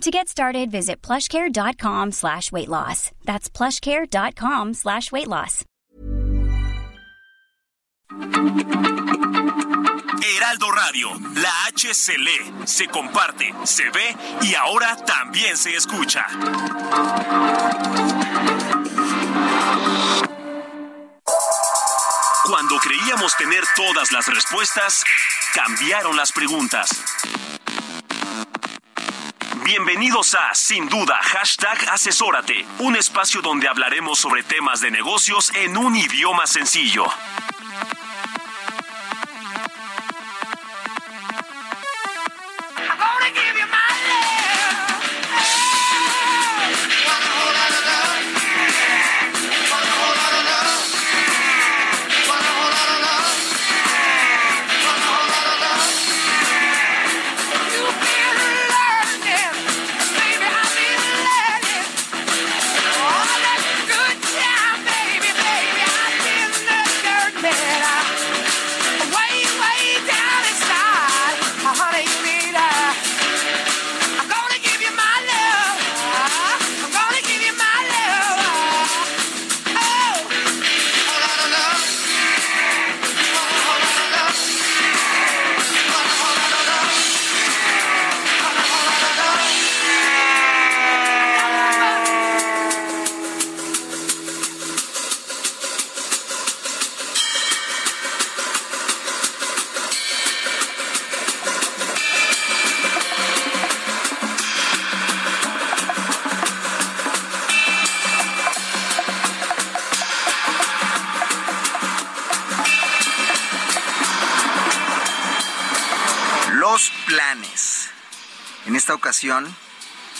To get started, visit plushcare.com slash weight loss. That's plushcare.com slash weight loss. Heraldo Radio, la H se lee, se comparte, se ve y ahora también se escucha. Cuando creíamos tener todas las respuestas, cambiaron las preguntas. Bienvenidos a Sin Duda, hashtag Asesórate, un espacio donde hablaremos sobre temas de negocios en un idioma sencillo.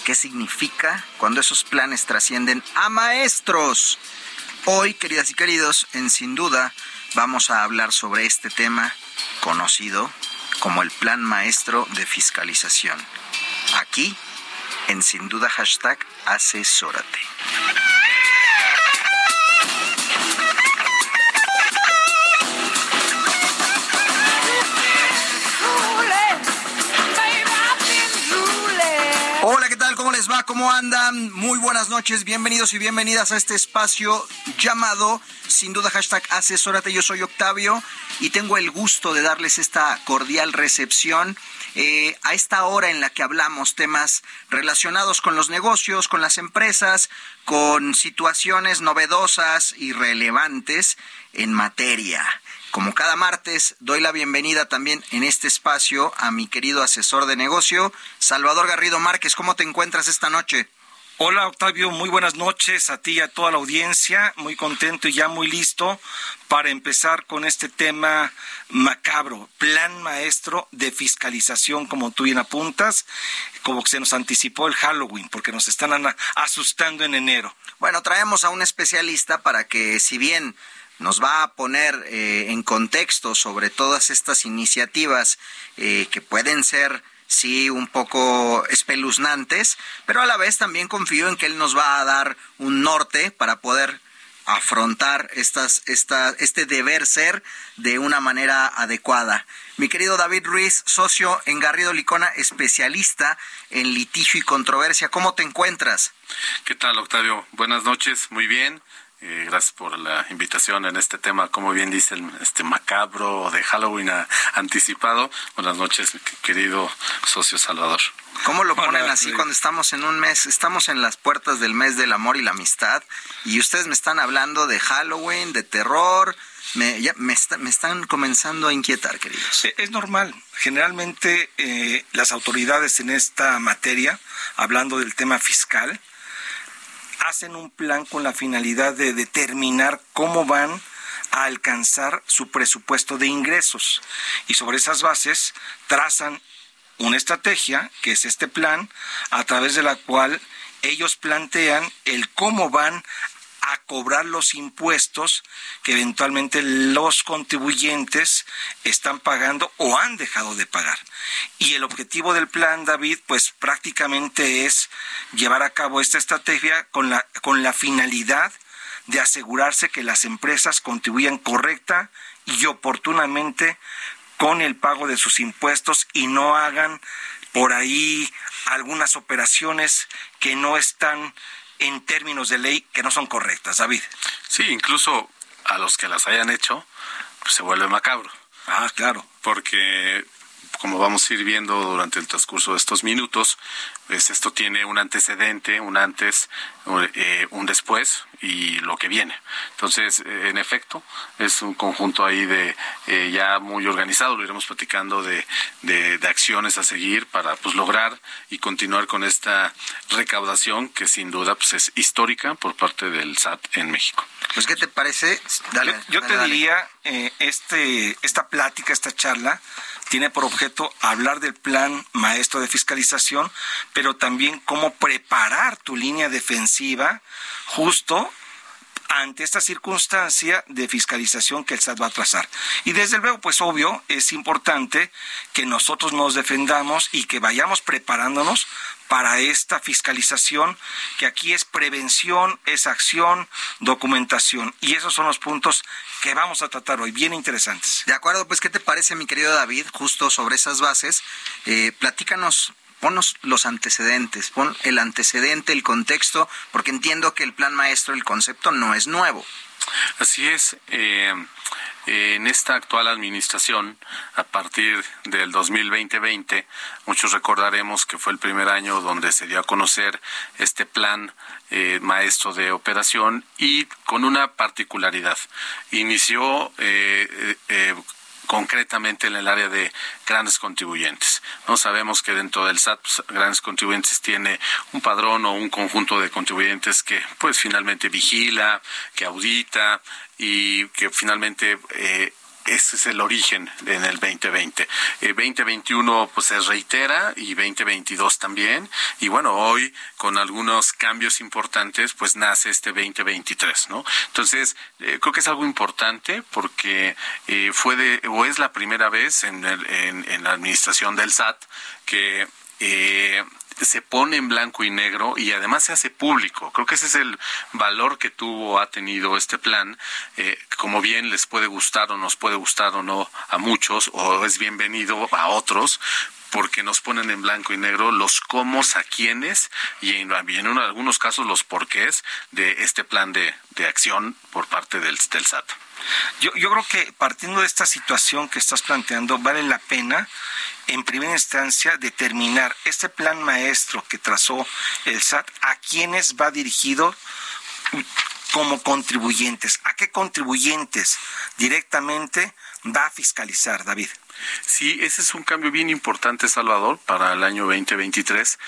¿Qué significa cuando esos planes trascienden a maestros? Hoy, queridas y queridos, en Sin Duda, vamos a hablar sobre este tema conocido como el Plan Maestro de Fiscalización. Aquí, en Sin Duda, hashtag asesórate. Va? ¿Cómo andan? Muy buenas noches, bienvenidos y bienvenidas a este espacio llamado, sin duda, hashtag asesórate. Yo soy Octavio y tengo el gusto de darles esta cordial recepción eh, a esta hora en la que hablamos temas relacionados con los negocios, con las empresas, con situaciones novedosas y relevantes en materia. Como cada martes, doy la bienvenida también en este espacio a mi querido asesor de negocio, Salvador Garrido Márquez. ¿Cómo te encuentras esta noche? Hola Octavio, muy buenas noches a ti y a toda la audiencia. Muy contento y ya muy listo para empezar con este tema macabro, plan maestro de fiscalización, como tú bien apuntas, como que se nos anticipó el Halloween, porque nos están asustando en enero. Bueno, traemos a un especialista para que, si bien nos va a poner eh, en contexto sobre todas estas iniciativas eh, que pueden ser sí un poco espeluznantes, pero a la vez también confío en que él nos va a dar un norte para poder afrontar estas, esta, este deber ser de una manera adecuada. Mi querido David Ruiz, socio en Garrido Licona, especialista en litigio y controversia, ¿cómo te encuentras? ¿Qué tal, Octavio? Buenas noches, muy bien. Eh, gracias por la invitación en este tema, como bien dice el este macabro de Halloween a, anticipado. Buenas noches, querido socio Salvador. ¿Cómo lo ponen así cuando estamos en un mes? Estamos en las puertas del mes del amor y la amistad y ustedes me están hablando de Halloween, de terror. Me, ya, me, está, me están comenzando a inquietar, queridos. Es normal. Generalmente eh, las autoridades en esta materia, hablando del tema fiscal, hacen un plan con la finalidad de determinar cómo van a alcanzar su presupuesto de ingresos. Y sobre esas bases trazan una estrategia, que es este plan, a través de la cual ellos plantean el cómo van a cobrar los impuestos que eventualmente los contribuyentes están pagando o han dejado de pagar. Y el objetivo del plan, David, pues prácticamente es llevar a cabo esta estrategia con la, con la finalidad de asegurarse que las empresas contribuyan correcta y oportunamente con el pago de sus impuestos y no hagan por ahí algunas operaciones que no están en términos de ley que no son correctas, David. Sí, incluso a los que las hayan hecho, pues se vuelve macabro. Ah, claro. Porque como vamos a ir viendo durante el transcurso de estos minutos, pues esto tiene un antecedente, un antes, eh, un después y lo que viene. Entonces, eh, en efecto, es un conjunto ahí de eh, ya muy organizado, lo iremos platicando de, de, acciones a seguir para pues lograr y continuar con esta recaudación que sin duda pues es histórica por parte del SAT en México. Pues, ¿qué te parece? Dale, yo, te diría, este, esta plática, esta charla, tiene por objeto hablar del plan maestro de fiscalización, pero también cómo preparar tu línea defensiva justo ante esta circunstancia de fiscalización que el SAT va a trazar. Y desde luego, pues obvio, es importante que nosotros nos defendamos y que vayamos preparándonos para esta fiscalización, que aquí es prevención, es acción, documentación. Y esos son los puntos que vamos a tratar hoy, bien interesantes. De acuerdo, pues, ¿qué te parece, mi querido David? Justo sobre esas bases, eh, platícanos ponnos los antecedentes, pon el antecedente, el contexto, porque entiendo que el plan maestro, el concepto no es nuevo. Así es. Eh, en esta actual administración, a partir del 2020, muchos recordaremos que fue el primer año donde se dio a conocer este plan eh, maestro de operación y con una particularidad. Inició eh, eh, concretamente en el área de grandes contribuyentes. No sabemos que dentro del SAT pues, grandes contribuyentes tiene un padrón o un conjunto de contribuyentes que pues finalmente vigila, que audita y que finalmente eh, ese es el origen en el 2020. El 2021 pues se reitera y 2022 también. Y bueno, hoy con algunos cambios importantes pues nace este 2023, ¿no? Entonces, eh, creo que es algo importante porque eh, fue de, o es la primera vez en, en, en la administración del SAT que eh, se pone en blanco y negro y además se hace público. Creo que ese es el valor que tuvo, ha tenido este plan. Eh, como bien les puede gustar o nos puede gustar o no a muchos, o es bienvenido a otros, porque nos ponen en blanco y negro los cómo, a quiénes y en, algunos casos los porqués de este plan de, acción por parte del, del SAT. Yo, yo creo que partiendo de esta situación que estás planteando, vale la pena en primera instancia determinar este plan maestro que trazó el SAT, a quiénes va dirigido como contribuyentes, a qué contribuyentes directamente va a fiscalizar, David. Sí, ese es un cambio bien importante, Salvador, para el año 2023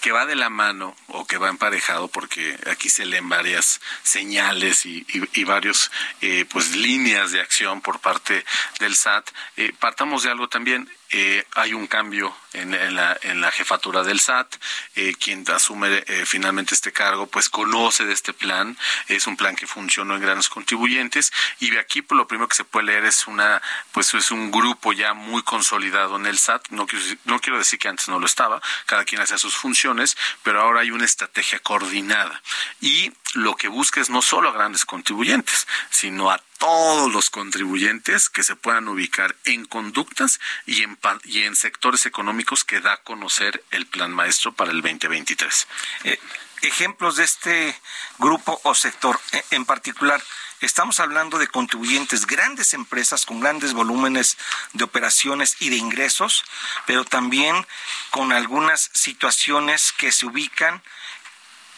que va de la mano o que va emparejado porque aquí se leen varias señales y, y, varios eh, pues líneas de acción por parte del SAT eh, partamos de algo también eh, hay un cambio en, la, en, la, jefatura del SAT. Eh, quien asume eh, finalmente este cargo, pues conoce de este plan. Es un plan que funcionó en grandes contribuyentes. Y de aquí, pues, lo primero que se puede leer es una, pues es un grupo ya muy consolidado en el SAT. No quiero, no quiero decir que antes no lo estaba. Cada quien hace sus funciones, pero ahora hay una estrategia coordinada. Y lo que busca es no solo a grandes contribuyentes, sino a todos los contribuyentes que se puedan ubicar en conductas y en, y en sectores económicos que da a conocer el plan maestro para el 2023. Eh, ejemplos de este grupo o sector eh, en particular. Estamos hablando de contribuyentes, grandes empresas con grandes volúmenes de operaciones y de ingresos, pero también con algunas situaciones que se ubican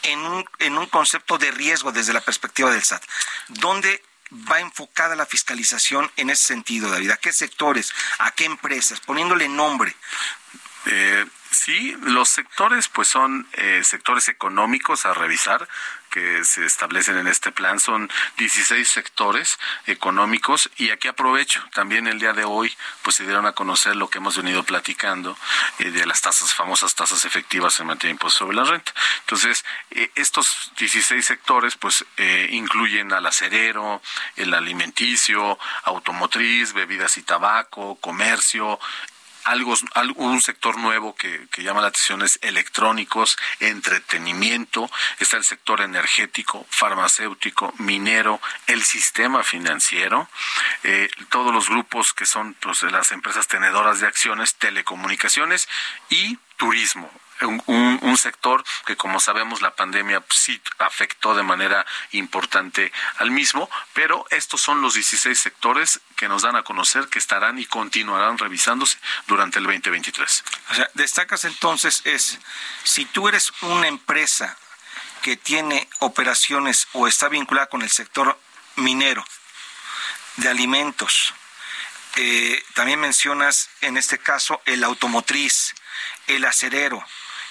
en un, en un concepto de riesgo desde la perspectiva del SAT. ¿Dónde va enfocada la fiscalización en ese sentido, David? ¿A qué sectores? ¿A qué empresas? Poniéndole nombre. Eh, Sí, los sectores pues son eh, sectores económicos a revisar que se establecen en este plan. Son 16 sectores económicos y aquí aprovecho. También el día de hoy pues se dieron a conocer lo que hemos venido platicando eh, de las tasas famosas tasas efectivas en materia de impuestos sobre la renta. Entonces eh, estos 16 sectores pues incluyen al acerero el alimenticio automotriz bebidas y tabaco comercio algo, un sector nuevo que, llama la atención es electrónicos, entretenimiento, está el sector energético, farmacéutico, minero, el sistema financiero, eh, todos los grupos que son pues, las empresas tenedoras de acciones, telecomunicaciones y turismo un, sector que como sabemos la pandemia sí afectó de manera importante al mismo, pero estos son los 16 sectores que nos dan a conocer que estarán y continuarán revisándose durante el 2023. O destacas entonces es, si tú eres una empresa que tiene operaciones o está vinculada con el sector minero, de alimentos, eh, también mencionas en este caso el automotriz, el acerero,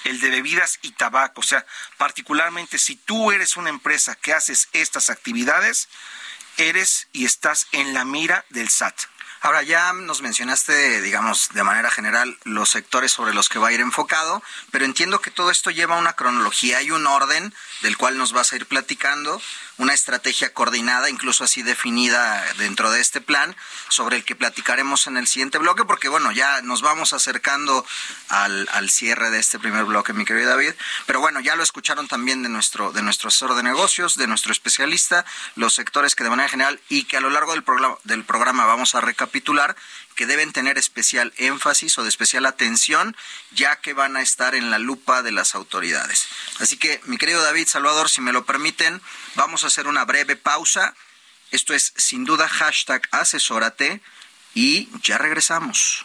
el de bebidas y tabaco. O sea, particularmente si tú eres una empresa que haces estas actividades, eres y estás en la mira del SAT. Ahora ya nos mencionaste, digamos, de manera general los sectores sobre los que va a ir enfocado, pero entiendo que todo esto lleva una cronología y un orden del cual nos vas a ir platicando una estrategia coordinada, incluso así definida dentro de este plan, sobre el que platicaremos en el siguiente bloque, porque bueno, ya nos vamos acercando al, al cierre de este primer bloque, mi querido David. Pero bueno, ya lo escucharon también de nuestro, de nuestro asesor de negocios, de nuestro especialista, los sectores que de manera general y que a lo largo del programa, del programa vamos a recapitular que deben tener especial énfasis o de especial atención, ya que van a estar en la lupa de las autoridades. Así que, mi querido David Salvador, si me lo permiten, vamos a hacer una breve pausa. Esto es sin duda hashtag asesórate y ya regresamos.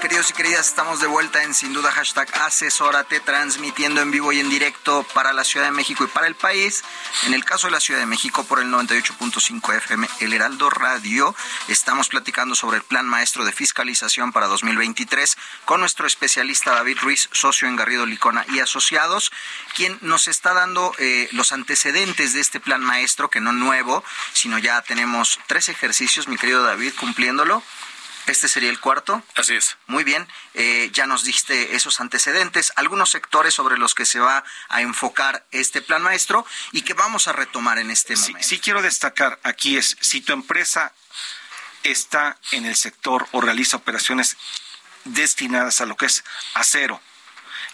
queridos y queridas, estamos de vuelta en sin duda hashtag asesórate, transmitiendo en vivo y en directo para la Ciudad de México y para el país. En el caso de la Ciudad de México, por el 98.5 FM, el Heraldo Radio, estamos platicando sobre el plan maestro de fiscalización para 2023 con nuestro especialista David Ruiz, socio en Garrido Licona y Asociados, quien nos está dando eh, los antecedentes de este plan maestro, que no nuevo, sino ya tenemos tres ejercicios, mi querido David, cumpliéndolo. Este sería el cuarto. Así es. Muy bien. Eh, ya nos diste esos antecedentes, algunos sectores sobre los que se va a enfocar este plan maestro y que vamos a retomar en este momento. Sí, quiero destacar aquí es, si tu empresa está en el sector o realiza operaciones destinadas a lo que es acero,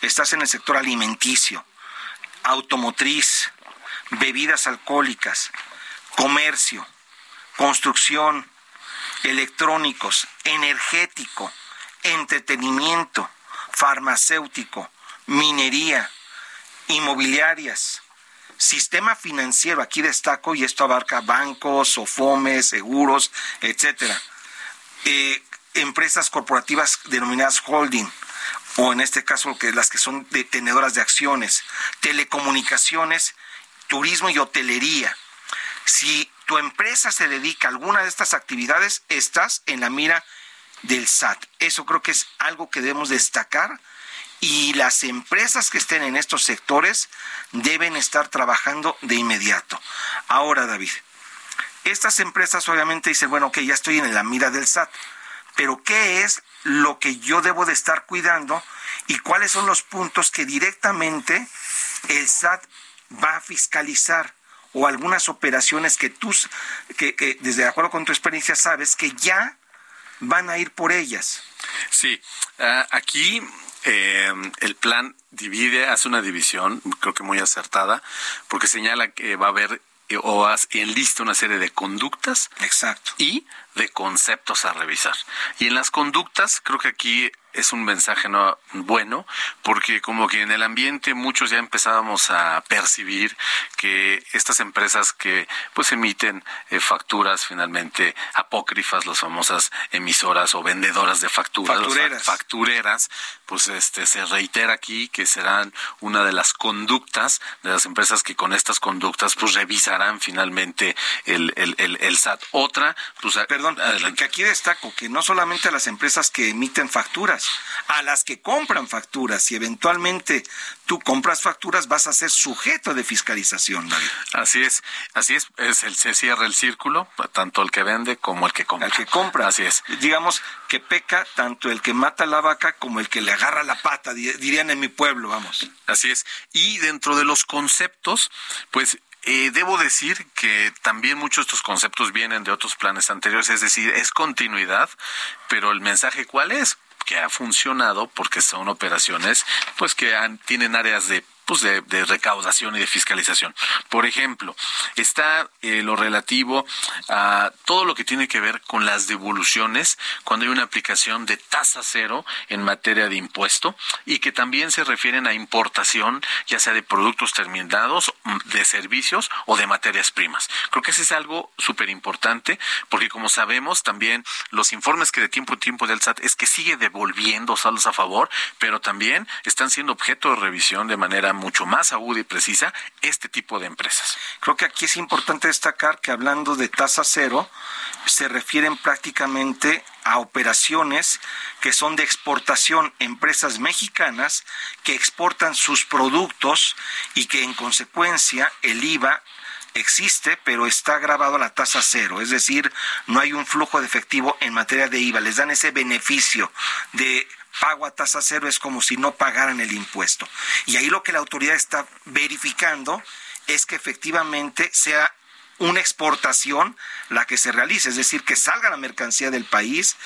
estás en el sector alimenticio, automotriz, bebidas alcohólicas, comercio, construcción, electrónicos, energético, entretenimiento, farmacéutico, minería, inmobiliarias, sistema financiero, aquí destaco, y esto abarca bancos, sofomes, seguros, etcétera, eh, empresas corporativas denominadas holding, o en este caso las que son detenedoras de acciones, telecomunicaciones, turismo y hotelería. Si tu empresa se dedica a alguna de estas actividades, estás en la mira del SAT. Eso creo que es algo que debemos destacar y las empresas que estén en estos sectores deben estar trabajando de inmediato. Ahora, David, estas empresas obviamente dicen, bueno, que ya estoy en la mira del SAT, pero ¿qué es lo que yo debo de estar cuidando y cuáles son los puntos que directamente el SAT va a fiscalizar o algunas operaciones que tú, que, que desde de acuerdo con tu experiencia sabes que ya van a ir por ellas. Sí, ah, aquí eh, el plan divide, hace una división, creo que muy acertada, porque señala que va a haber eh, o enlista una serie de conductas Exacto. y de conceptos a revisar. Y en las conductas, creo que aquí es un mensaje no bueno, porque como que en el ambiente muchos ya empezábamos a percibir que estas empresas que pues emiten eh, facturas finalmente apócrifas, las famosas emisoras o vendedoras de facturas, factureras. factureras, pues este se reitera aquí que serán una de las conductas de las empresas que con estas conductas pues revisarán finalmente el, el, el, el SAT. Otra, pues Perdón, que aquí destaco que no solamente las empresas que emiten facturas, a las que compran facturas y eventualmente tú compras facturas, vas a ser sujeto de fiscalización, David. Así es, así es, es el, se cierra el círculo, tanto el que vende como el que compra. El que compra. Así es. Digamos que peca tanto el que mata la vaca como el que le agarra la pata, dirían en mi pueblo, vamos. Así es. Y dentro de los conceptos, pues eh, debo decir que también muchos de estos conceptos vienen de otros planes anteriores, es decir, es continuidad, pero el mensaje cuál es? Que ha funcionado porque son operaciones pues que han, tienen áreas de pues de, de, recaudación y de fiscalización. Por ejemplo, está eh, lo relativo a todo lo que tiene que ver con las devoluciones cuando hay una aplicación de tasa cero en materia de impuesto y que también se refieren a importación, ya sea de productos terminados, mm, de servicios o de materias primas. Creo que ese es algo súper importante porque como sabemos también los informes que de tiempo en tiempo del SAT es que sigue devolviendo saldos a favor, pero también están siendo objeto de revisión de manera mucho más aguda y precisa este tipo de empresas. Creo que aquí es importante destacar que hablando de tasa cero, se refieren prácticamente a operaciones que son de exportación, empresas mexicanas que exportan sus productos y que en consecuencia el IVA existe, pero está grabado a la tasa cero, es decir, no hay un flujo de efectivo en materia de IVA, les dan ese beneficio de pago a tasa cero es como si no pagaran el impuesto. Y ahí lo que la autoridad está verificando es que efectivamente sea una exportación la que se realice, es decir, que salga la mercancía del país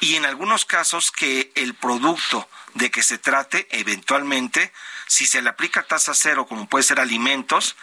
y en algunos casos que el producto de que se trate eventualmente, si se le aplica tasa cero, como puede ser alimentos,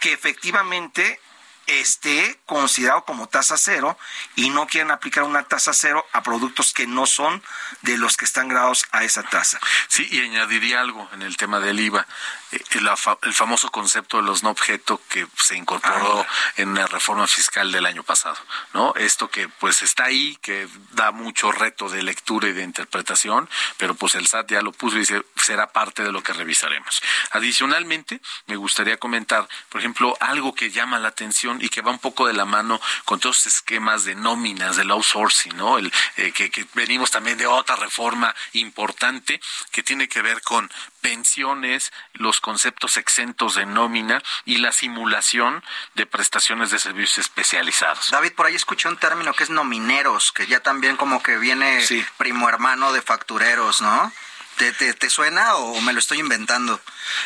que efectivamente esté considerado como tasa cero y no quieren aplicar una tasa cero a productos que no son de los que están grabados a esa tasa. Sí, y añadiría algo en el tema del IVA. Eh, el, el, famoso concepto de los no objeto que se incorporó ah. en la reforma fiscal del año pasado, ¿no? Esto que pues está ahí, que da mucho reto de lectura y de interpretación, pero pues el SAT ya lo puso y dice, será parte de lo que revisaremos. Adicionalmente, me gustaría comentar, por ejemplo, algo que llama la atención y que va un poco de la mano con todos los esquemas de nóminas, del outsourcing, ¿no? El, eh, que, que venimos también de otra reforma importante que tiene que ver con pensiones, los conceptos exentos de nómina y la simulación de prestaciones de servicios especializados. David, por ahí escuché un término que es nomineros, que ya también como que viene Sí. primo hermano de factureros, ¿no? ¿Te, te, te suena o me lo estoy inventando?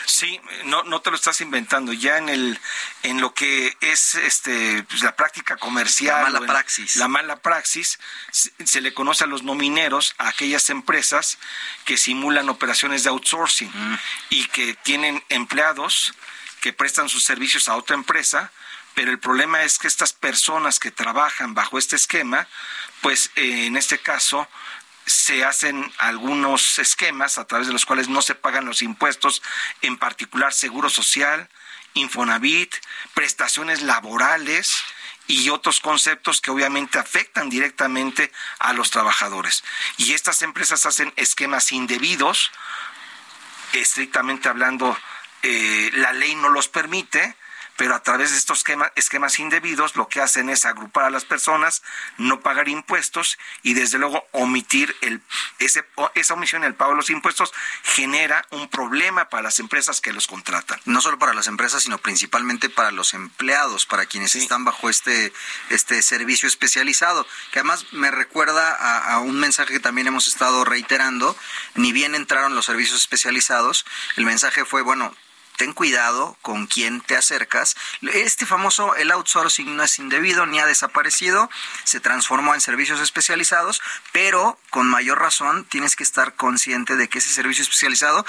Sí, no, no te lo estás inventando. Ya en el, en lo que es este, pues, la práctica comercial, La mala praxis. la mala praxis, se, se le conoce a los nomineros a aquellas empresas que simulan operaciones de outsourcing y que tienen empleados que prestan sus servicios a otra empresa, pero el problema es que estas personas que trabajan bajo este esquema, pues eh, en este caso se hacen algunos esquemas a través de los cuales no se pagan los impuestos, en particular seguro social, Infonavit, prestaciones laborales y otros conceptos que obviamente afectan directamente a los trabajadores. Y estas empresas hacen esquemas indebidos, estrictamente hablando, eh, la ley no los permite, pero a través de estos esquemas indebidos lo que hacen es agrupar a las personas, no pagar impuestos y desde luego omitir el, ese, esa omisión el pago de los impuestos genera un problema para las empresas que los contratan. No solo para las empresas, sino principalmente para los empleados, para quienes están bajo este, este servicio especializado, que además me recuerda a, a un mensaje que también hemos estado reiterando, ni bien entraron los servicios especializados, el mensaje fue, bueno, ten cuidado con quién te acercas. Este famoso, el outsourcing no es indebido ni ha desaparecido, se transformó en servicios especializados, pero con mayor razón tienes que estar consciente de que ese servicio especializado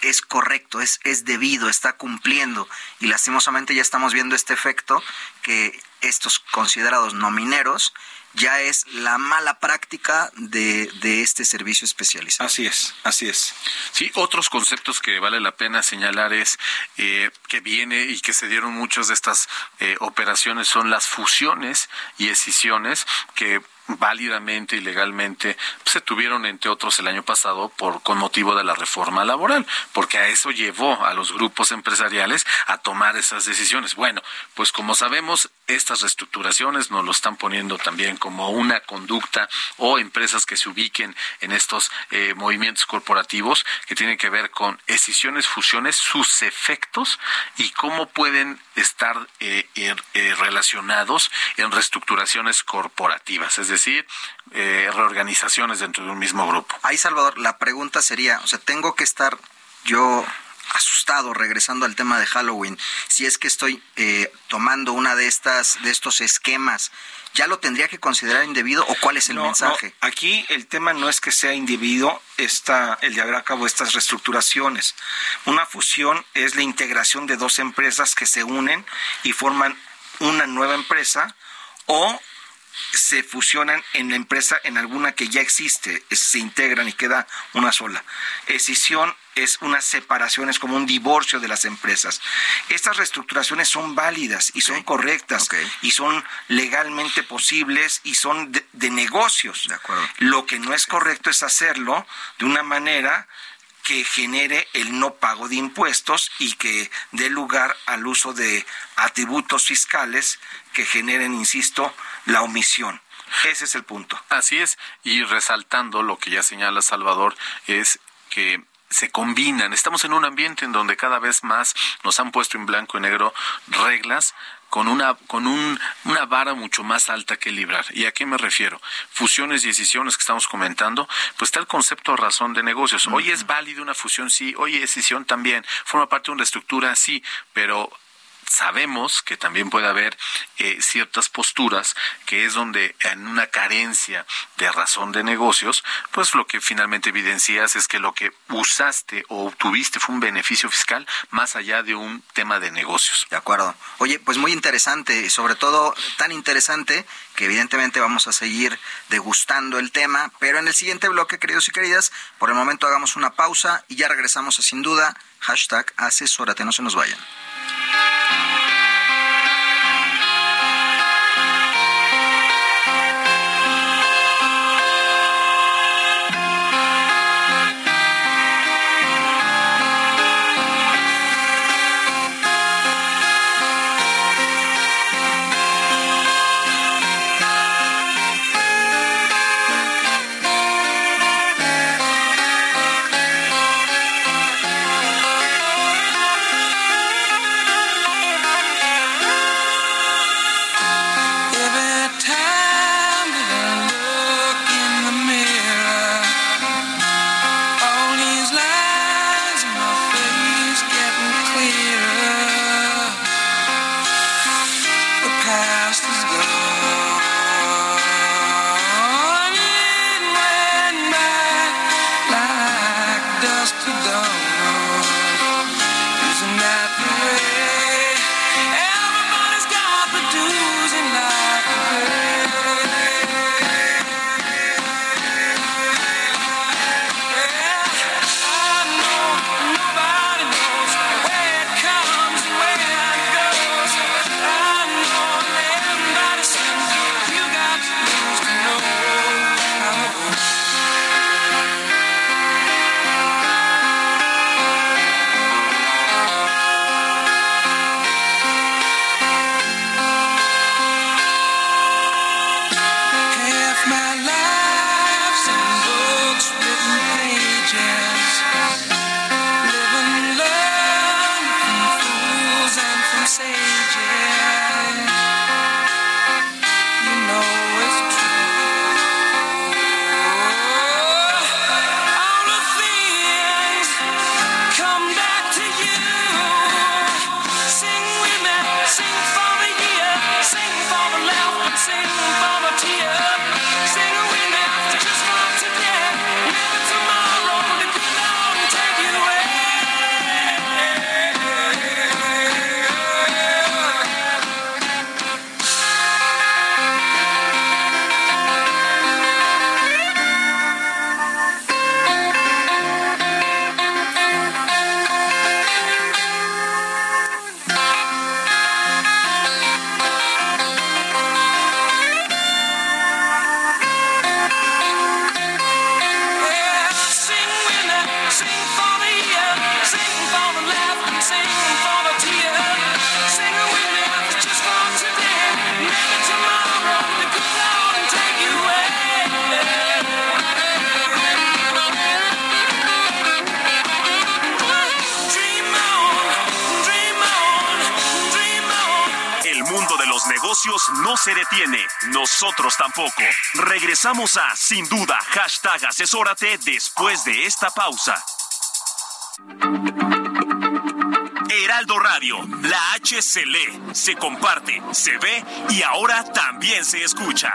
es correcto, es, es debido, está cumpliendo. Y lastimosamente ya estamos viendo este efecto que estos considerados no mineros ya es la mala práctica de, de, este servicio especializado. Así es, así es. Sí, otros conceptos que vale la pena señalar es eh, que viene y que se dieron muchas de estas eh, operaciones son las fusiones y escisiones que válidamente y legalmente se tuvieron entre otros el año pasado por con motivo de la reforma laboral, porque a eso llevó a los grupos empresariales a tomar esas decisiones. Bueno, pues como sabemos, estas reestructuraciones nos lo están poniendo también como una conducta o empresas que se ubiquen en estos eh, movimientos corporativos que tienen que ver con escisiones, fusiones, sus efectos y cómo pueden estar eh, eh, relacionados en reestructuraciones corporativas, reorganizaciones dentro de un mismo grupo. Ahí, Salvador, la pregunta sería, o sea, tengo que estar yo asustado regresando al tema de Halloween, si es que estoy eh, tomando una de estas de estos esquemas, ya lo tendría que considerar indebido o cuál es el mensaje? Aquí el tema no es que sea indebido está el de haber a cabo estas reestructuraciones. Una fusión es la integración de dos empresas que se unen y forman una nueva empresa o se fusionan en la empresa en alguna que ya existe, se integran y queda una sola. Escisión es una separación, es como un divorcio de las empresas. Estas reestructuraciones son válidas y son correctas y son legalmente posibles y son de, negocios. Lo que no es correcto es hacerlo de una manera que genere el no pago de impuestos y que dé lugar al uso de atributos fiscales que generen, insisto, la omisión. Ese es el punto. Así es, y resaltando lo que ya señala Salvador, es que se combinan. Estamos en un ambiente en donde cada vez más nos han puesto en blanco y negro reglas con una con un, una vara mucho más alta que librar. ¿Y a qué me refiero? Fusiones y decisiones que estamos comentando, pues está el concepto de razón de negocios. Hoy es válido una fusión, sí, hoy es decisión también, forma parte de una estructura, sí, pero sabemos que también puede haber eh, ciertas posturas que es donde en una carencia de razón de negocios, pues lo que finalmente evidencias es que lo que usaste o obtuviste fue un beneficio fiscal más allá de un tema de negocios. De acuerdo. Oye, pues muy interesante y sobre todo tan interesante que evidentemente vamos a seguir degustando el tema, pero en el siguiente bloque, queridos y queridas, por el momento hagamos una pausa y ya regresamos a sin duda hashtag asesórate, no se nos vayan. Se detiene, nosotros tampoco. Regresamos a Sin Duda, hashtag asesórate después de esta pausa. Heraldo Radio, la H se lee, se comparte, se ve y ahora también se escucha.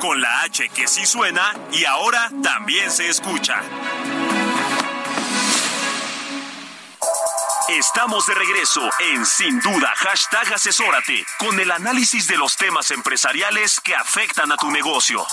Con la H que sí suena y ahora también se escucha. Estamos de regreso en Sin Duda, hashtag asesórate, con el análisis de los temas empresariales que afectan a tu negocio.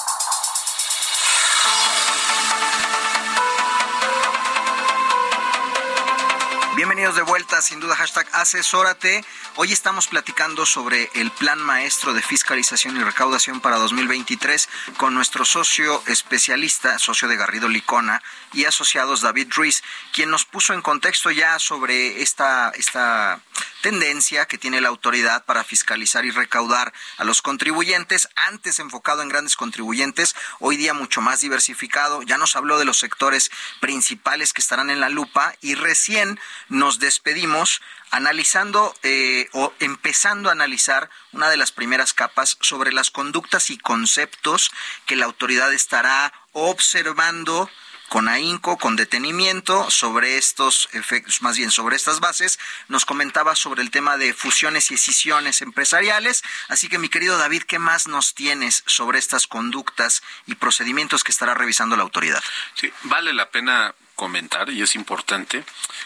Bienvenidos de vuelta, sin duda, hashtag asesórate. Hoy estamos platicando sobre el plan maestro de fiscalización y recaudación para 2023 con nuestro socio especialista, socio de Garrido Licona y asociados David Ruiz, quien nos puso en contexto ya sobre esta, esta tendencia que tiene la autoridad para fiscalizar y recaudar a los contribuyentes, antes enfocado en grandes contribuyentes, hoy día mucho más diversificado. Ya nos habló de los sectores principales que estarán en la lupa y recién nos despedimos analizando eh, o empezando a analizar una de las primeras capas sobre las conductas y conceptos que la autoridad estará observando con ahínco, con detenimiento sobre estos efectos, más bien sobre estas bases. Nos comentaba sobre el tema de fusiones y escisiones empresariales. Así que, mi querido David, ¿qué más nos tienes sobre estas conductas y procedimientos que estará revisando la autoridad? Sí, vale la pena comentar, y es importante,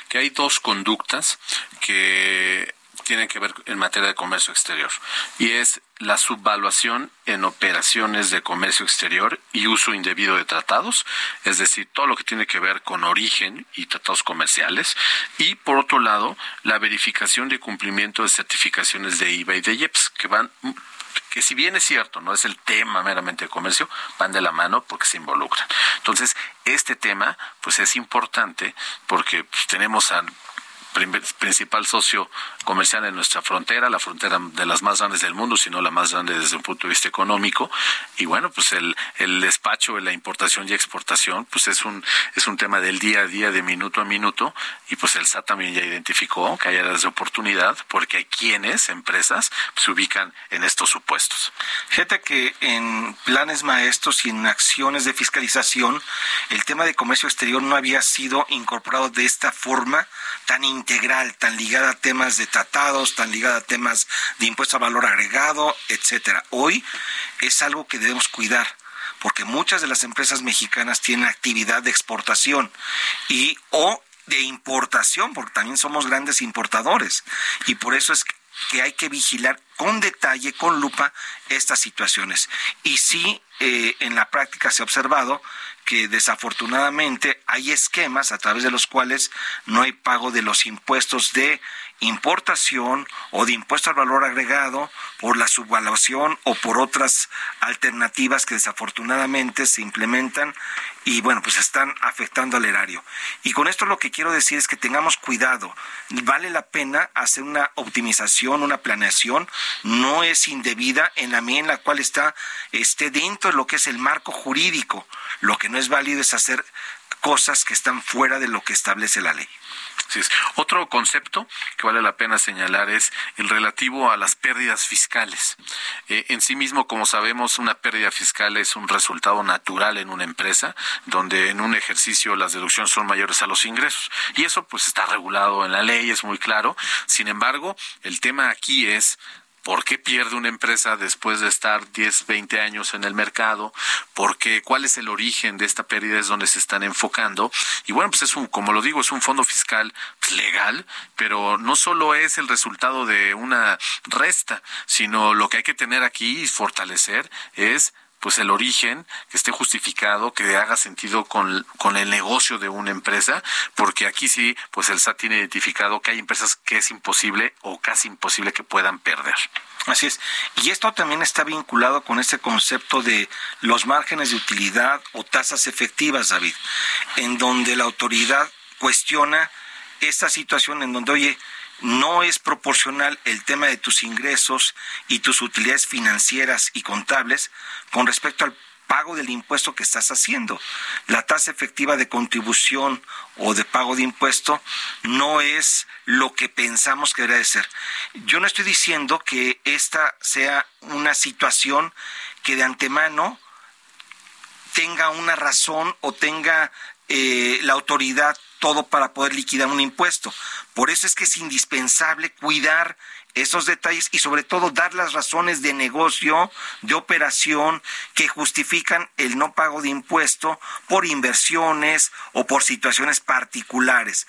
que hay dos conductas que tienen que ver en materia de comercio exterior y es la subvaluación en operaciones de comercio exterior y uso indebido de tratados, es decir, todo lo que tiene que ver con origen y tratados comerciales, y por otro lado, la verificación de cumplimiento de certificaciones de IVA y de IEPS, que van que si bien es cierto, no es el tema meramente de comercio, van de la mano porque se involucran. Entonces, este tema, pues es importante porque pues, tenemos a principal socio comercial en nuestra frontera, la frontera de las más grandes del mundo, sino la más grande desde un punto de vista económico. Y bueno, pues el, el despacho, la importación y exportación, pues es un, es un tema del día a día, de minuto a minuto. Y pues el SAT también ya identificó que hay áreas de oportunidad porque hay quienes, empresas, se ubican en estos supuestos. Fíjate que en planes maestros y en acciones de fiscalización, el tema de comercio exterior no había sido incorporado de esta forma tan integral, tan ligada a temas de tratados, tan ligada a temas de impuesto a valor agregado, etcétera. Hoy es algo que debemos cuidar porque muchas de las empresas mexicanas tienen actividad de exportación y o de importación, porque también somos grandes importadores y por eso es que hay que vigilar con detalle, con lupa, estas situaciones. Y sí, eh, en la práctica se ha observado que desafortunadamente hay esquemas a través de los cuales no hay pago de los impuestos de importación o de impuesto al valor agregado por la subvaluación o por otras alternativas que desafortunadamente se implementan y bueno, pues están afectando al erario. Y con esto lo que quiero decir es que tengamos cuidado. Vale la pena hacer una optimización, una planeación, no es indebida en la medida en la cual está esté dentro de lo que es el marco jurídico. Lo que no es válido es hacer cosas que están fuera de lo que establece la ley. Otro concepto que vale la pena señalar es el relativo a las pérdidas fiscales. Eh, en sí mismo, como sabemos, una pérdida fiscal es un resultado natural en una empresa, donde en un ejercicio las deducciones son mayores a los ingresos. Y eso pues está regulado en la ley, es muy claro. Sin embargo, el tema aquí es ¿Por qué pierde una empresa después de estar 10, 20 años en el mercado? ¿Por qué? ¿Cuál es el origen de esta pérdida? Es donde se están enfocando. Y bueno, pues es un, como lo digo, es un fondo fiscal legal, pero no solo es el resultado de una resta, sino lo que hay que tener aquí y fortalecer es pues el origen, que esté justificado, que haga sentido con, con el negocio de una empresa, porque aquí sí, pues el SAT tiene identificado que hay empresas que es imposible o casi imposible que puedan perder. Así es. Y esto también está vinculado con ese concepto de los márgenes de utilidad o tasas efectivas, David, en donde la autoridad cuestiona esta situación en donde, oye, no es proporcional el tema de tus ingresos y tus utilidades financieras y contables con respecto al pago del impuesto que estás haciendo. La tasa efectiva de contribución o de pago de impuesto no es lo que pensamos que debe ser. Yo no estoy diciendo que esta sea una situación que de antemano tenga una razón o tenga eh, la autoridad todo para poder liquidar un impuesto. Por eso es que es indispensable cuidar esos detalles y sobre todo dar las razones de negocio, de operación que justifican el no pago de impuesto por inversiones o por situaciones particulares.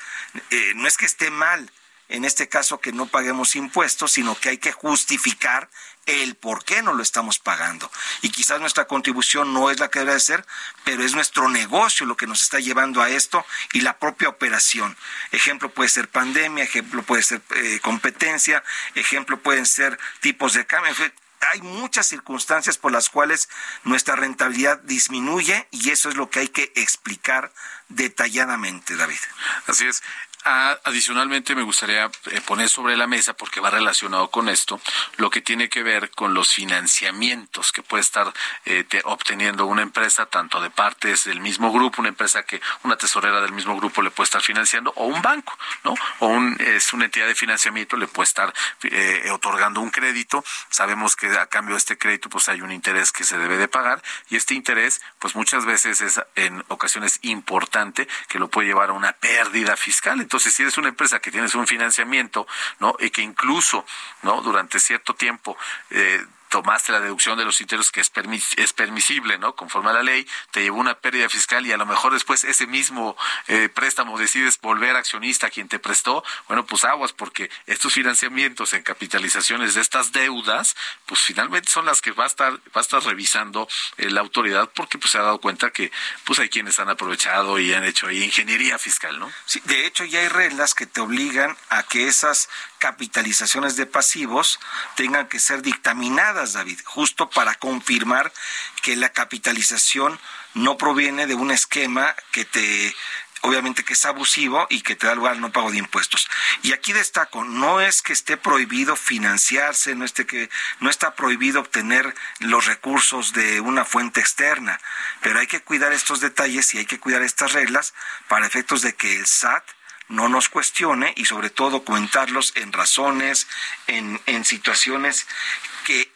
Eh, no es que esté mal en este caso que no paguemos impuestos, sino que hay que justificar el por qué no lo estamos pagando. Y quizás nuestra contribución no es la que debe ser, pero es nuestro negocio lo que nos está llevando a esto y la propia operación. Ejemplo puede ser pandemia, ejemplo puede ser eh, competencia, ejemplo pueden ser tipos de cambio. Hay muchas circunstancias por las cuales nuestra rentabilidad disminuye y eso es lo que hay que explicar detalladamente, David. Así es adicionalmente, me gustaría eh, poner sobre la mesa, porque va relacionado con esto, lo que tiene que ver con los financiamientos que puede estar eh, obteniendo una empresa, tanto de partes del mismo grupo, una empresa que una tesorera del mismo grupo le puede estar financiando, o un banco, ¿no? O un, es una entidad de financiamiento, le puede estar eh, otorgando un crédito. Sabemos que a cambio de este crédito, pues hay un interés que se debe de pagar, y este interés, pues muchas veces es en ocasiones importante, que lo puede llevar a una pérdida fiscal. Entonces, si eres una empresa que tienes un financiamiento, ¿no? Y que incluso, ¿no? Durante cierto tiempo eh, tomaste la deducción de los intereses que es, es permisible, ¿no? Conforme a la ley, te llevó una pérdida fiscal y a lo mejor después ese mismo eh, préstamo decides volver accionista a quien te prestó, bueno, pues aguas, porque estos financiamientos en capitalizaciones de estas deudas, pues finalmente son las que va a estar, va a estar revisando eh, la autoridad porque pues se ha dado cuenta que pues hay quienes han aprovechado y han hecho ingeniería fiscal, ¿no? Sí, de hecho ya hay reglas que te obligan a que esas capitalizaciones de pasivos tengan que ser dictaminadas, David, justo para confirmar que la capitalización no proviene de un esquema que te obviamente que es abusivo y que te da lugar al no pago de impuestos. Y aquí destaco, no es que esté prohibido financiarse, no, esté que, no está prohibido obtener los recursos de una fuente externa, pero hay que cuidar estos detalles y hay que cuidar estas reglas para efectos de que el SAT no nos cuestione y sobre todo comentarlos en razones, en, en situaciones que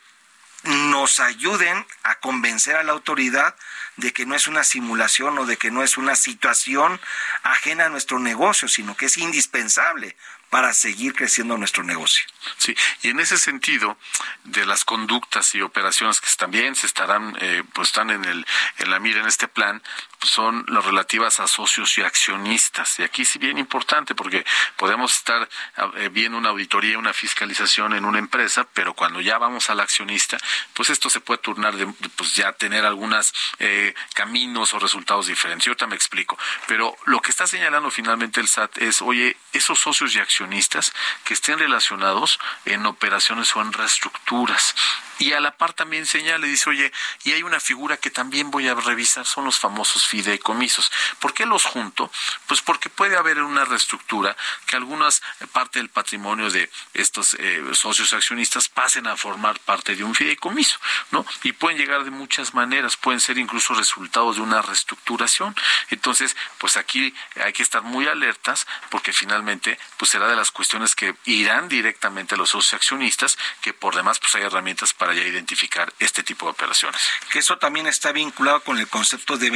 nos ayuden a convencer a la autoridad de que no es una simulación o de que no es una situación ajena a nuestro negocio, sino que es indispensable para seguir creciendo nuestro negocio. Sí, y en ese sentido, de las conductas y operaciones que también se estarán, eh, pues están en, el, en la mira en este plan, son las relativas a socios y accionistas. Y aquí sí bien importante, porque podemos estar eh, viendo una auditoría, una fiscalización en una empresa, pero cuando ya vamos al accionista, pues esto se puede turnar de, pues ya tener algunos eh, caminos o resultados diferentes. Yo ahorita me explico. Pero lo que está señalando finalmente el SAT es, oye, esos socios y accionistas que estén relacionados en operaciones o en reestructuras Y a la par también señala y dice, oye, y hay una figura que también voy a revisar, son los famosos fideicomisos. ¿Por qué los junto? Pues porque puede haber una reestructura que algunas eh, parte del patrimonio de estos eh, socios accionistas pasen a formar parte de un fideicomiso, ¿no? Y pueden llegar de muchas maneras, pueden ser incluso resultados de una reestructuración. Entonces, pues aquí hay que estar muy alertas porque finalmente pues será de las cuestiones que irán directamente a los socios accionistas, que por demás pues hay herramientas para ya identificar este tipo de operaciones. Que eso también está vinculado con el concepto de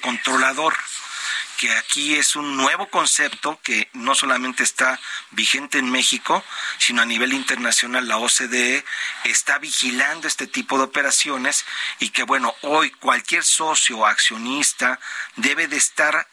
controlador que aquí es un nuevo concepto que no solamente está vigente en México, sino a nivel internacional. La OCDE está vigilando este tipo de operaciones y que bueno, hoy cualquier socio accionista debe de estar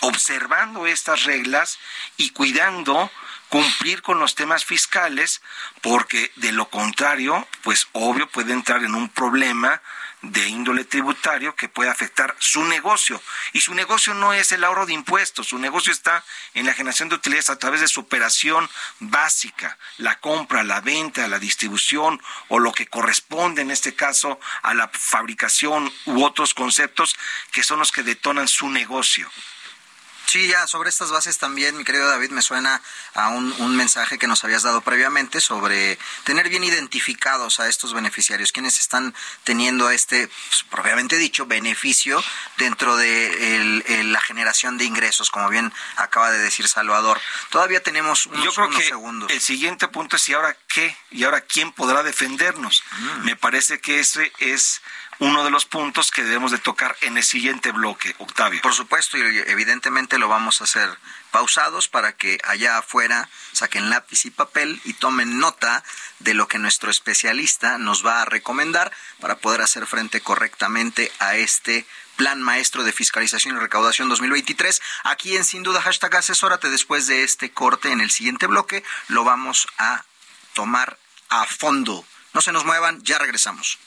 observando estas reglas y cuidando cumplir con los temas fiscales, porque de lo contrario, pues obvio puede entrar en un problema de índole tributario que puede afectar su negocio. Y su negocio no es el ahorro de impuestos, su negocio está en la generación de utilidades a través de su operación básica, la compra, la venta, la distribución o lo que corresponde en este caso a la fabricación u otros conceptos que son los que detonan su negocio. Sí, ya sobre estas bases también, mi querido David, me suena a un, un, mensaje que nos habías dado previamente sobre tener bien identificados a estos beneficiarios, quienes están teniendo este, pues, propiamente dicho, beneficio dentro de el, el, la generación de ingresos, como bien acaba de decir Salvador. Todavía tenemos unos, Yo creo unos que segundos. El siguiente punto es, ¿y ahora qué? ¿Y ahora quién podrá defendernos? Mm. Me parece que ese es uno de los puntos que debemos de tocar en el siguiente bloque, Octavio. Por supuesto, y evidentemente lo vamos a hacer pausados para que allá afuera saquen lápiz y papel y tomen nota de lo que nuestro especialista nos va a recomendar para poder hacer frente correctamente a este Plan Maestro de Fiscalización y Recaudación 2023. Aquí en Sin Duda, hashtag asesórate después de este corte en el siguiente bloque. Lo vamos a tomar a fondo. No se nos muevan, ya regresamos.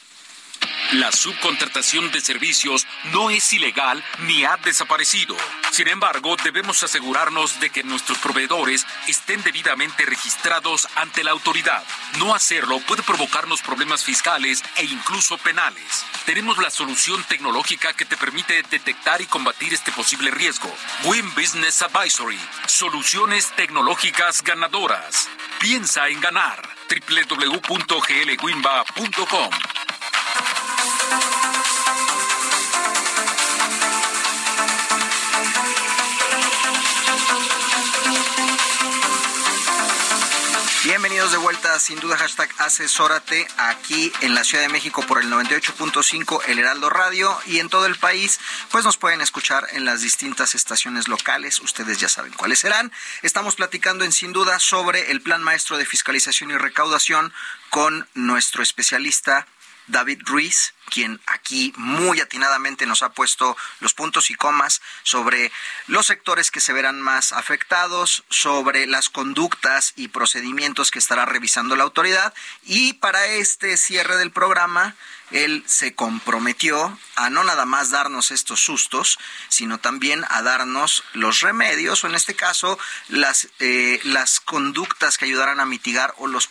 La subcontratación de servicios no es ilegal ni ha desaparecido. Sin embargo, debemos asegurarnos de que nuestros proveedores estén debidamente registrados ante la autoridad. No hacerlo puede provocarnos problemas fiscales e incluso penales. Tenemos la solución tecnológica que te permite detectar y combatir este posible riesgo. Win Business Advisory. Soluciones tecnológicas ganadoras. Piensa en ganar. www.glwinba.com Bienvenidos de vuelta, sin duda, hashtag asesórate aquí en la Ciudad de México por el 98.5 El Heraldo Radio y en todo el país, pues nos pueden escuchar en las distintas estaciones locales, ustedes ya saben cuáles serán. Estamos platicando en Sin Duda sobre el Plan Maestro de Fiscalización y Recaudación con nuestro especialista David Ruiz, quien aquí muy atinadamente nos ha puesto los puntos y comas sobre los sectores que se verán más afectados, sobre las conductas y procedimientos que estará revisando la autoridad. Y para este cierre del programa, él se comprometió a no nada más darnos estos sustos, sino también a darnos los remedios, o en este caso, las, eh, las conductas que ayudarán a mitigar o los,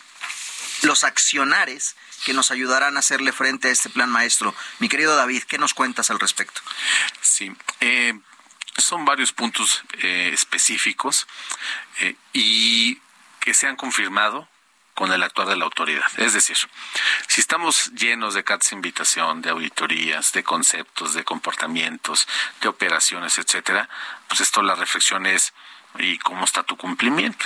los accionares que nos ayudarán a hacerle frente a este plan maestro. Mi querido David, ¿qué nos cuentas al respecto? Sí, eh, son varios puntos eh, específicos eh, y que se han confirmado con el actuar de la autoridad. Es decir, si estamos llenos de cartas de invitación, de auditorías, de conceptos, de comportamientos, de operaciones, etcétera, pues esto la reflexión es ¿y cómo está tu cumplimiento?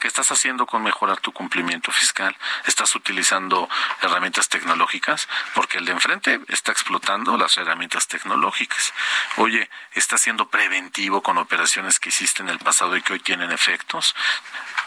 ¿Qué estás haciendo con mejorar tu cumplimiento fiscal? ¿Estás utilizando herramientas tecnológicas? Porque el de enfrente está explotando las herramientas tecnológicas. Oye, ¿estás siendo preventivo con operaciones que hiciste en el pasado y que hoy tienen efectos?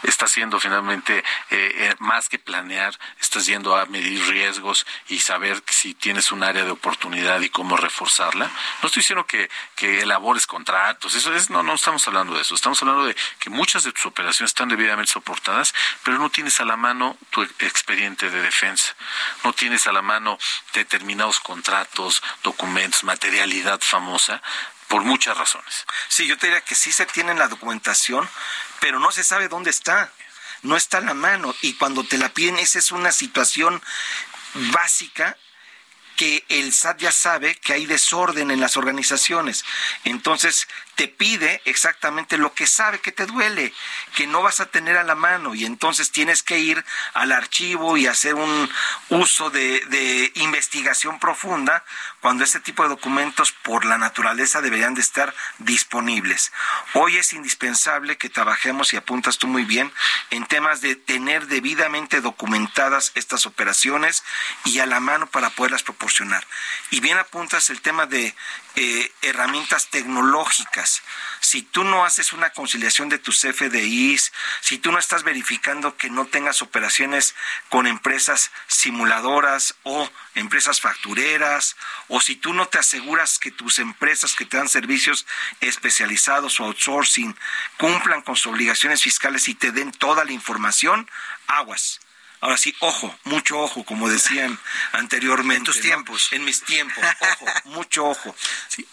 ¿Estás siendo finalmente eh, eh, más que planear? ¿Estás yendo a medir riesgos y saber si tienes un área de oportunidad y cómo reforzarla? No estoy diciendo que, que elabores contratos, eso es, no, no estamos hablando de eso. Estamos hablando de que muchas de tus operaciones están de debidamente soportadas, pero no tienes a la mano tu expediente de defensa, no tienes a la mano determinados contratos, documentos, materialidad famosa, por muchas razones. Sí, yo te diría que sí se tiene la documentación, pero no se sabe dónde está. No está a la mano y cuando te la piden esa es una situación básica que el SAT ya sabe que hay desorden en las organizaciones. Entonces, te pide exactamente lo que sabe que te duele, que no vas a tener a la mano y entonces tienes que ir al archivo y hacer un uso de, investigación profunda cuando ese tipo de documentos por la naturaleza deberían de estar disponibles. Hoy es indispensable que trabajemos, y apuntas tú muy bien, en temas de tener debidamente documentadas estas operaciones y a la mano para poderlas proporcionar. Y bien apuntas el tema de eh, herramientas tecnológicas. Si tú no haces una conciliación de tus FDIs, si tú no estás verificando que no tengas operaciones con empresas simuladoras o empresas factureras, o si tú no te aseguras que tus empresas que te dan servicios especializados o outsourcing cumplan con sus obligaciones fiscales y te den toda la información, aguas Ahora sí, ojo, mucho ojo, como decían anteriormente. En tus tiempos. En mis tiempos, ojo, mucho ojo.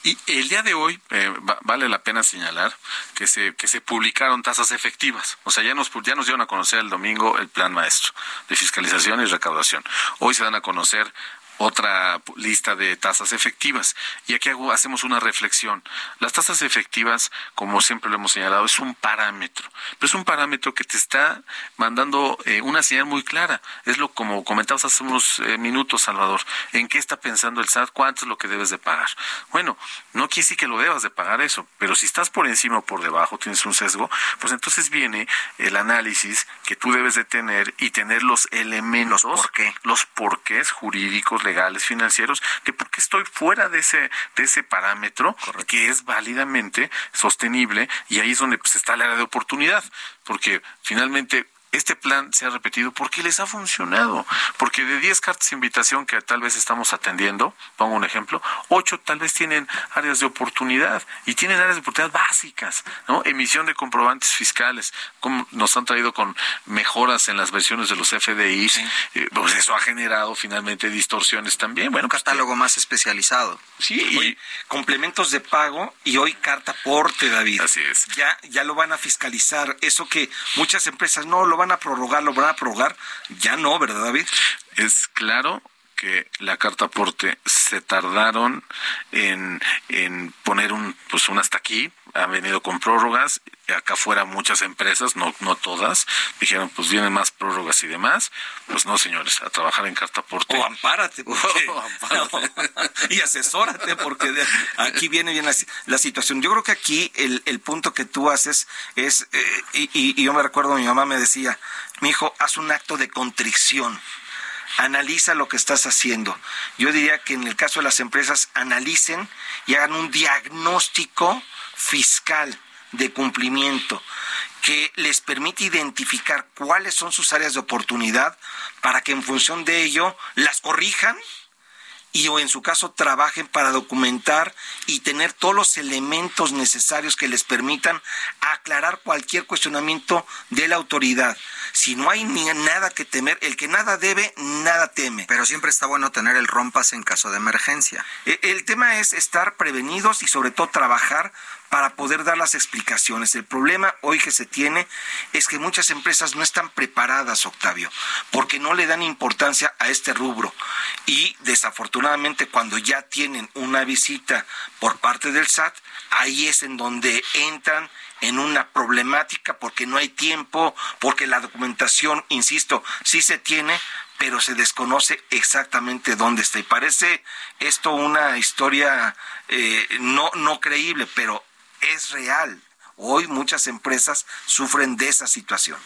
y el día de hoy eh, vale la pena señalar que se, que se publicaron tasas efectivas. O sea, ya nos, ya nos dieron a conocer el domingo el plan maestro de fiscalización y recaudación. Hoy se dan a conocer otra lista de tasas efectivas. Y aquí hacemos una reflexión. Las tasas efectivas, como siempre lo hemos señalado, es un parámetro, pero es un parámetro que te está mandando eh, una señal muy clara. Es lo como comentabas hace unos eh, minutos, Salvador. ¿En qué está pensando el SAT? ¿Cuánto es lo que debes de pagar? Bueno, no quiere decir que lo debas de pagar eso, pero si estás por encima o por debajo, tienes un sesgo, pues entonces viene el análisis que tú debes de tener y tener los elementos, por qué, los porqués jurídicos, legales, financieros, de por qué estoy fuera de ese, de ese parámetro que es válidamente sostenible y ahí es donde pues, está el área de oportunidad, porque finalmente este plan se ha repetido porque les ha funcionado. Porque de 10 cartas de invitación que tal vez estamos atendiendo, pongo un ejemplo, 8 tal vez tienen áreas de oportunidad y tienen áreas de oportunidad básicas, ¿no? Emisión de comprobantes fiscales, como nos han traído con mejoras en las versiones de los FDIs, eh, pues eso ha generado finalmente distorsiones también. Bueno, un pues, catálogo más especializado. Sí, y complementos de pago y hoy carta porte, David. Así es. Ya, ya lo van a fiscalizar. Eso que muchas empresas no lo van a prorrogar, lo van a prorrogar. Ya no, ¿verdad, David? Es claro que la carta aporte se tardaron en, en poner un pues un hasta aquí, han venido con prórrogas, acá fuera muchas empresas, no, no todas, dijeron pues vienen más prórrogas y demás, pues no señores, a trabajar en carta aporte. O ampárate, y asesórate, porque aquí viene bien la, situación. Yo creo que aquí el, el punto que tú haces es, eh, y, y yo me recuerdo, mi mamá me decía, mi hijo, haz un acto de contrición analiza lo que estás haciendo. Yo diría que en el caso de las empresas, analicen y hagan un diagnóstico fiscal de cumplimiento que les permite identificar cuáles son sus áreas de oportunidad para que en función de ello las corrijan y o en su caso trabajen para documentar y tener todos los elementos necesarios que les permitan aclarar cualquier cuestionamiento de la autoridad. Si no hay ni nada que temer, el que nada debe, nada teme. Pero siempre está bueno tener el rompas en caso de emergencia. E, el tema es estar prevenidos y sobre todo trabajar para poder dar las explicaciones. El problema hoy que se tiene es que muchas empresas no están preparadas, Octavio, porque no le dan importancia a este rubro. Y desafortunadamente cuando ya tienen una visita por parte del SAT, ahí es en donde entran en una problemática porque no hay tiempo, porque la documentación, insisto, sí se tiene, pero se desconoce exactamente dónde está. Y parece esto una historia eh, no, no creíble, pero es real. Hoy muchas empresas sufren de esa situación.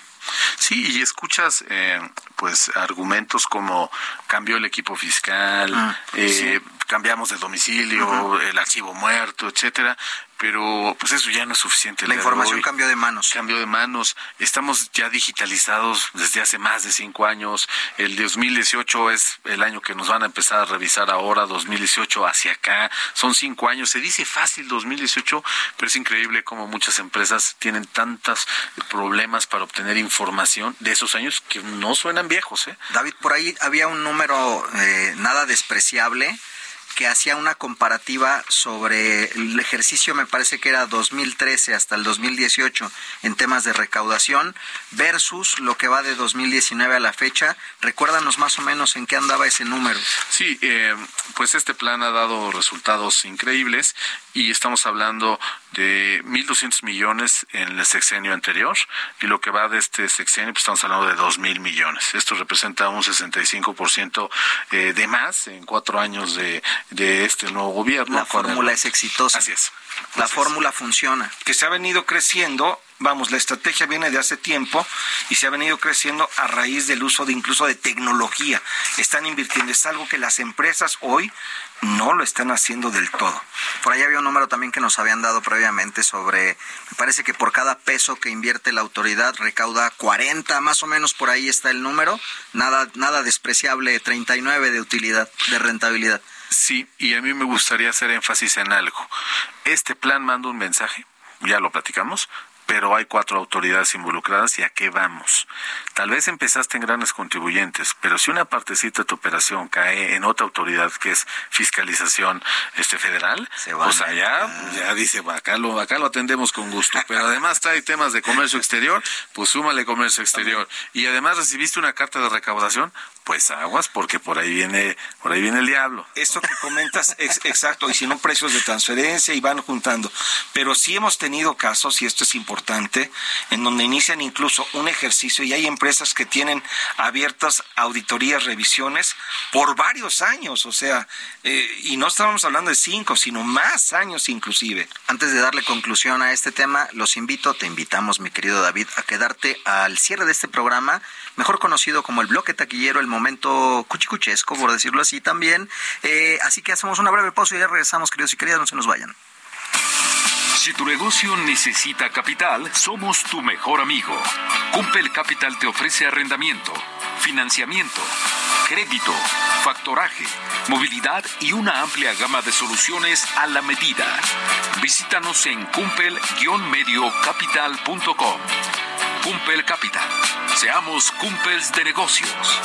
Sí, y escuchas eh, pues argumentos como cambió el equipo fiscal, ah, eh, cambiamos de domicilio, el archivo muerto, etcétera, pero pues eso ya no es suficiente. La información cambió de manos. Cambió de manos. Estamos ya digitalizados desde hace más de cinco años. El 2018 es el año que nos van a empezar a revisar ahora, 2018 hacia acá. Son cinco años. Se dice fácil 2018, pero es increíble cómo muchas empresas tienen tantos problemas para obtener información de esos años que no suenan viejos. ¿eh? David, por ahí había un número eh, nada despreciable que hacía una comparativa sobre el ejercicio, me parece que era 2013 hasta el 2018 en temas de recaudación versus lo que va de 2019 a la fecha. Recuérdanos más o menos en qué andaba ese número. Sí, eh, pues este plan ha dado resultados increíbles y estamos hablando de 1.200 millones en el sexenio anterior y lo que va de este sexenio, pues estamos hablando de 2.000 millones. Esto representa un 65% eh, de más en cuatro años de, de este nuevo gobierno. La fórmula es exitosa. Así es. La fórmula funciona. Que se ha venido creciendo vamos, la estrategia viene de hace tiempo y se ha venido creciendo a raíz del uso de incluso de tecnología. Están invirtiendo, es algo que las empresas hoy no lo están haciendo del todo. Por ahí había un número también que nos habían dado previamente sobre, me parece que por cada peso que invierte la autoridad recauda 40, más o menos por ahí está el número, nada, nada despreciable, 39 de utilidad, de rentabilidad. Sí, y a mí me gustaría hacer énfasis en algo. Este plan manda un mensaje, ya lo platicamos, pero hay cuatro autoridades involucradas y a qué vamos. Tal vez empezaste en grandes contribuyentes, pero si una partecita de tu operación cae en otra autoridad que es fiscalización este federal, pues allá ya dice, acá lo, acá lo atendemos con gusto. Pero además trae temas de comercio exterior, pues súmale comercio exterior. Y además recibiste una carta de recaudación, pues aguas porque por ahí viene por ahí viene el diablo. Esto que comentas es exacto y si no precios de transferencia y van juntando. Pero sí hemos tenido casos y esto es importante en donde inician incluso un ejercicio y hay empresas que tienen abiertas auditorías, revisiones por varios años, o sea, eh, y no estábamos hablando de cinco, sino más años inclusive. Antes de darle conclusión a este tema, los invito, te invitamos, mi querido David, a quedarte al cierre de este programa, mejor conocido como el bloque taquillero, el momento cuchicuchesco, por decirlo así también. Eh, así que hacemos una breve pausa y ya regresamos, queridos y queridas, no se nos vayan. Si tu negocio necesita capital, somos tu mejor amigo. Cumpel Capital te ofrece arrendamiento, financiamiento, crédito, factoraje, movilidad y una amplia gama de soluciones a la medida. Visítanos en cumpel-mediocapital.com. Cumpel Capital. Seamos cumpels de negocios.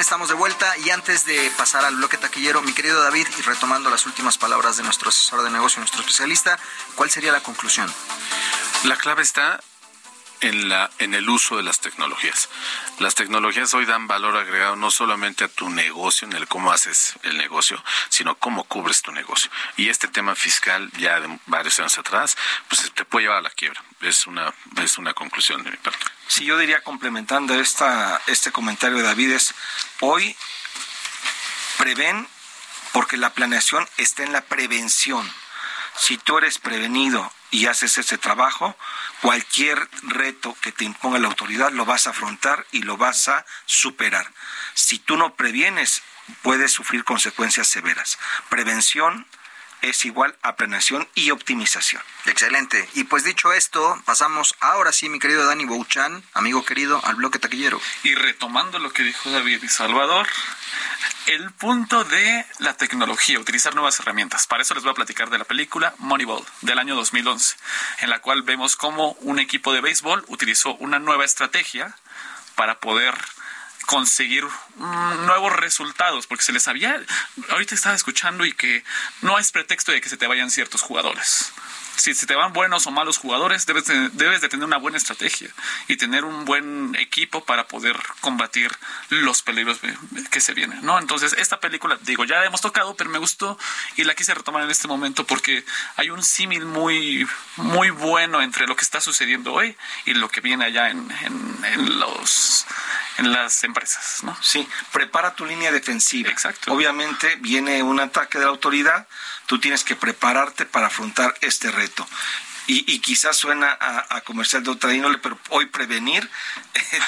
Estamos de vuelta y antes de pasar al bloque taquillero, mi querido David, y retomando las últimas palabras de nuestro asesor de negocio, nuestro especialista, ¿cuál sería la conclusión? La clave está en, la, en el uso de las tecnologías. Las tecnologías hoy dan valor agregado no solamente a tu negocio, en el cómo haces el negocio, sino cómo cubres tu negocio. Y este tema fiscal, ya de varios años atrás, pues te puede llevar a la quiebra. Es una, es una conclusión de mi parte. Sí, yo diría complementando esta, este comentario de David es, hoy prevén porque la planeación está en la prevención. Si tú eres prevenido y haces ese trabajo, cualquier reto que te imponga la autoridad lo vas a afrontar y lo vas a superar. Si tú no previenes, puedes sufrir consecuencias severas. Prevención es igual a planeación y optimización. Excelente. Y pues dicho esto, pasamos ahora sí, mi querido Dani Bouchan, amigo querido, al bloque taquillero. Y retomando lo que dijo David y Salvador, el punto de la tecnología, utilizar nuevas herramientas. Para eso les voy a platicar de la película Moneyball del año 2011, en la cual vemos cómo un equipo de béisbol utilizó una nueva estrategia para poder conseguir nuevos resultados, porque se les había, ahorita estaba escuchando y que no es pretexto de que se te vayan ciertos jugadores. Si se te van buenos o malos jugadores, debes de, debes de tener una buena estrategia y tener un buen equipo para poder combatir los peligros que se vienen, ¿no? Entonces, esta película, digo, ya hemos tocado, pero me gustó y la quise retomar en este momento porque hay un símil muy, muy bueno entre lo que está sucediendo hoy y lo que viene allá en, en los en las empresas, ¿no? Sí, prepara tu línea defensiva. Exacto. Obviamente viene un ataque de la autoridad, tú tienes que prepararte para afrontar este reto. Y, y quizás suena a, a, comercial de otra índole, pero hoy prevenir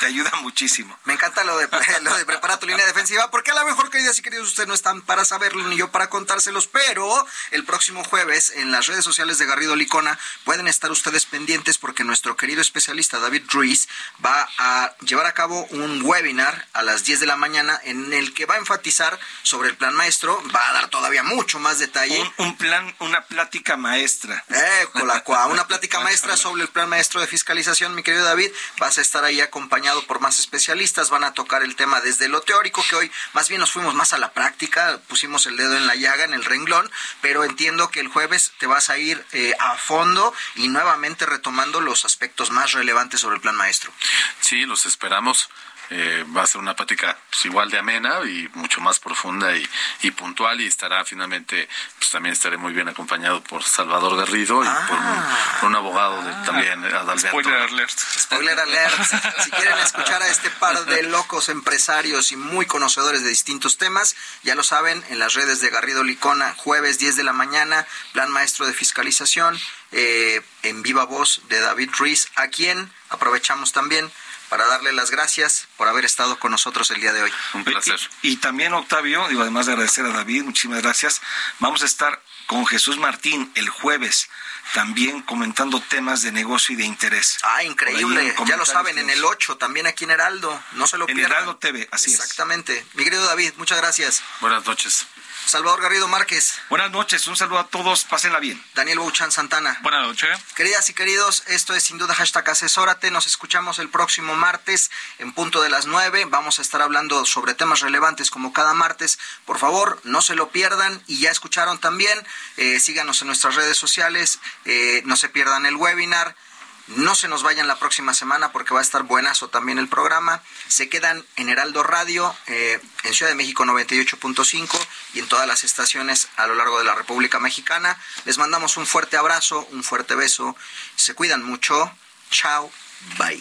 te ayuda muchísimo. Me encanta lo de, lo de preparar tu línea defensiva, porque a lo mejor, queridas y queridos, ustedes no están para saberlo ni yo para contárselos, pero el próximo jueves en las redes sociales de Garrido Licona pueden estar ustedes pendientes porque nuestro querido especialista David Ruiz va a llevar a cabo un webinar a las 10 de la mañana en el que va a enfatizar sobre el plan maestro, va a dar todavía mucho más detalle. Un, un plan, una plática maestra. Eh, con la cual una plática maestra sobre el plan maestro de fiscalización, mi querido David. Vas a estar ahí acompañado por más especialistas, van a tocar el tema desde lo teórico, que hoy más bien nos fuimos más a la práctica, pusimos el dedo en la llaga, en el renglón, pero entiendo que el jueves te vas a ir eh, a fondo y nuevamente retomando los aspectos más relevantes sobre el plan maestro. Sí, los esperamos. Eh, va a ser una plática pues, igual de amena y mucho más profunda y, y, puntual y estará finalmente, pues también estaré muy bien acompañado por Salvador Garrido y por, un, por, un, abogado de, también, Adalberto. Spoiler alert. Spoiler alert. si quieren escuchar a este par de locos empresarios y muy conocedores de distintos temas, ya lo saben, en las redes de Garrido Licona, jueves 10 de la mañana, plan maestro de fiscalización, eh, en viva voz de David Ruiz, a quien aprovechamos también para darle las gracias por haber estado con nosotros el día de hoy. Un placer. Y, y, también, Octavio, digo, además de agradecer a David, muchísimas gracias, vamos a estar con Jesús Martín el jueves, también comentando temas de negocio y de interés. Ah, increíble. Ya lo saben, en el 8, también aquí en Heraldo. No se lo en pierdan. Heraldo TV, así Exactamente. es. Exactamente. Mi querido David, muchas gracias. Buenas noches. Salvador Garrido Márquez. Buenas noches, un saludo a todos, pásenla bien. Daniel Bouchan Santana. Buenas noches. Queridas y queridos, esto es sin duda hashtag asesórate. Nos escuchamos el próximo martes en punto de las 9. Vamos a estar hablando sobre temas relevantes como cada martes. Por favor, no se lo pierdan y ya escucharon también. Eh, síganos en nuestras redes sociales, eh, no se pierdan el webinar. No se nos vayan la próxima semana porque va a estar buenazo también el programa. Se quedan en Heraldo Radio, eh, en Ciudad de México 98.5 y en todas las estaciones a lo largo de la República Mexicana. Les mandamos un fuerte abrazo, un fuerte beso. Se cuidan mucho. Chao. Bye.